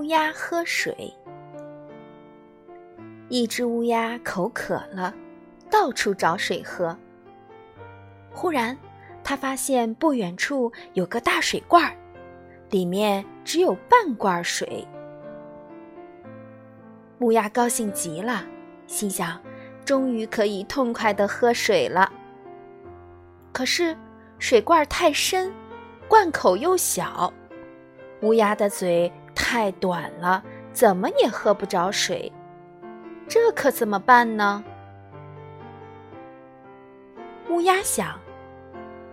乌鸦喝水。一只乌鸦口渴了，到处找水喝。忽然，它发现不远处有个大水罐，里面只有半罐水。乌鸦高兴极了，心想：终于可以痛快的喝水了。可是，水罐太深，罐口又小，乌鸦的嘴太短了，怎么也喝不着水。这可怎么办呢？乌鸦想，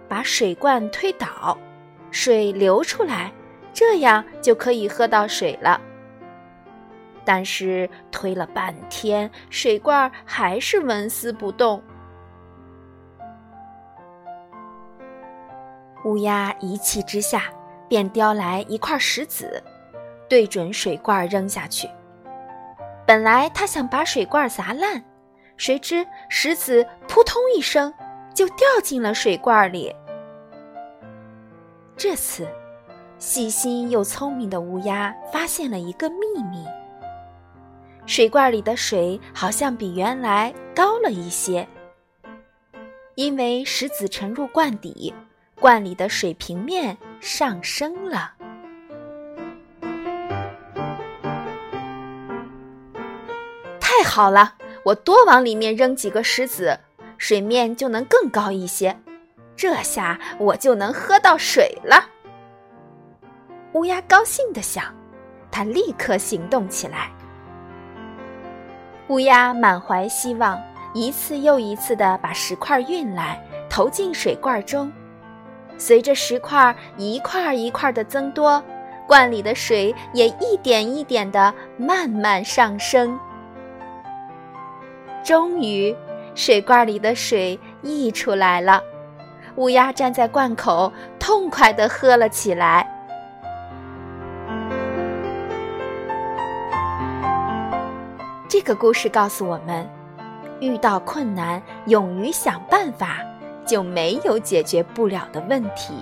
把水罐推倒，水流出来，这样就可以喝到水了。但是推了半天，水罐还是纹丝不动。乌鸦一气之下，便叼来一块石子，对准水罐扔下去。本来他想把水罐砸烂，谁知石子扑通一声就掉进了水罐里。这次，细心又聪明的乌鸦发现了一个秘密：水罐里的水好像比原来高了一些，因为石子沉入罐底，罐里的水平面上升了。好了，我多往里面扔几个石子，水面就能更高一些。这下我就能喝到水了。乌鸦高兴地想，它立刻行动起来。乌鸦满怀希望，一次又一次地把石块运来，投进水罐中。随着石块一块一块的增多，罐里的水也一点一点的慢慢上升。终于，水罐里的水溢出来了。乌鸦站在罐口，痛快地喝了起来。这个故事告诉我们：遇到困难，勇于想办法，就没有解决不了的问题。